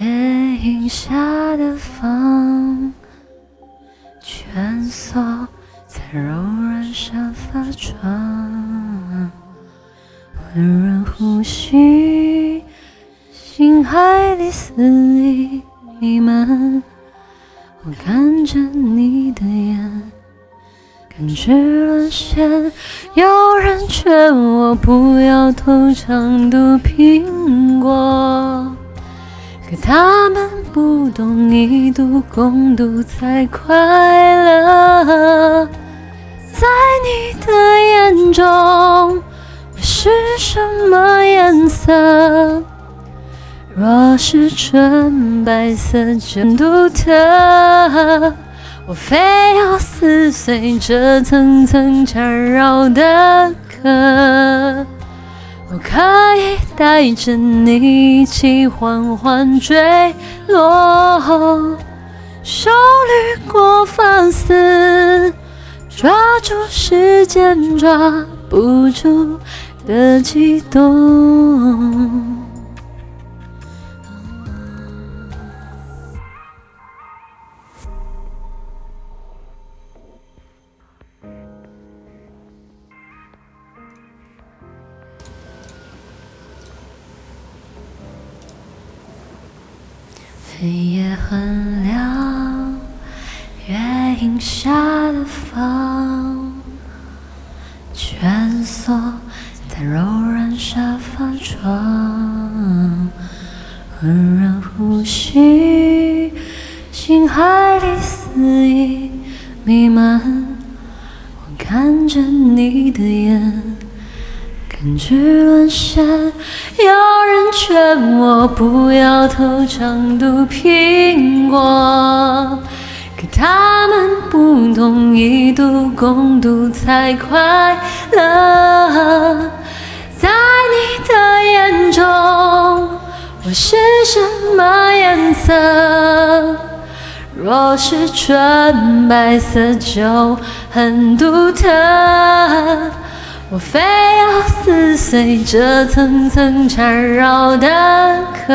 月影下的房，蜷缩在柔软沙发床，温润呼吸，心海里肆意弥漫。我看着你的眼，感觉沦陷。有人劝我不要偷尝毒苹果，可他们不懂一度共度才快乐。在你的眼中，我是什么颜色？若是纯白色就独特，我非要撕碎这层层缠绕的壳。可以带着你一起缓缓坠落，手里过发丝，抓住时间抓不住的悸动。黑夜很亮，月影下的房，蜷缩在柔软沙发床，温润呼吸，心海里肆意弥漫。我看着你的眼。感觉沦陷，有人劝我不要偷尝毒苹果，可他们不懂一度共度才快乐。在你的眼中，我是什么颜色？若是纯白色就很独特。我非要撕碎这层层缠绕的壳，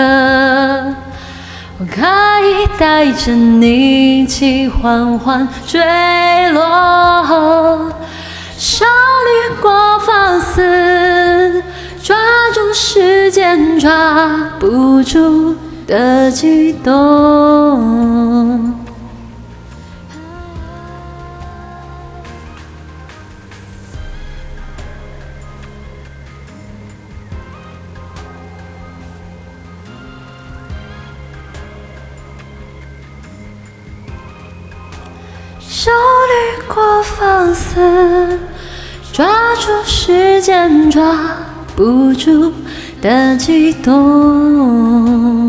我可以带着你一起缓缓坠落，少女过发丝，抓住时间抓不住的悸动。焦虑过放肆，抓住时间抓不住的悸动。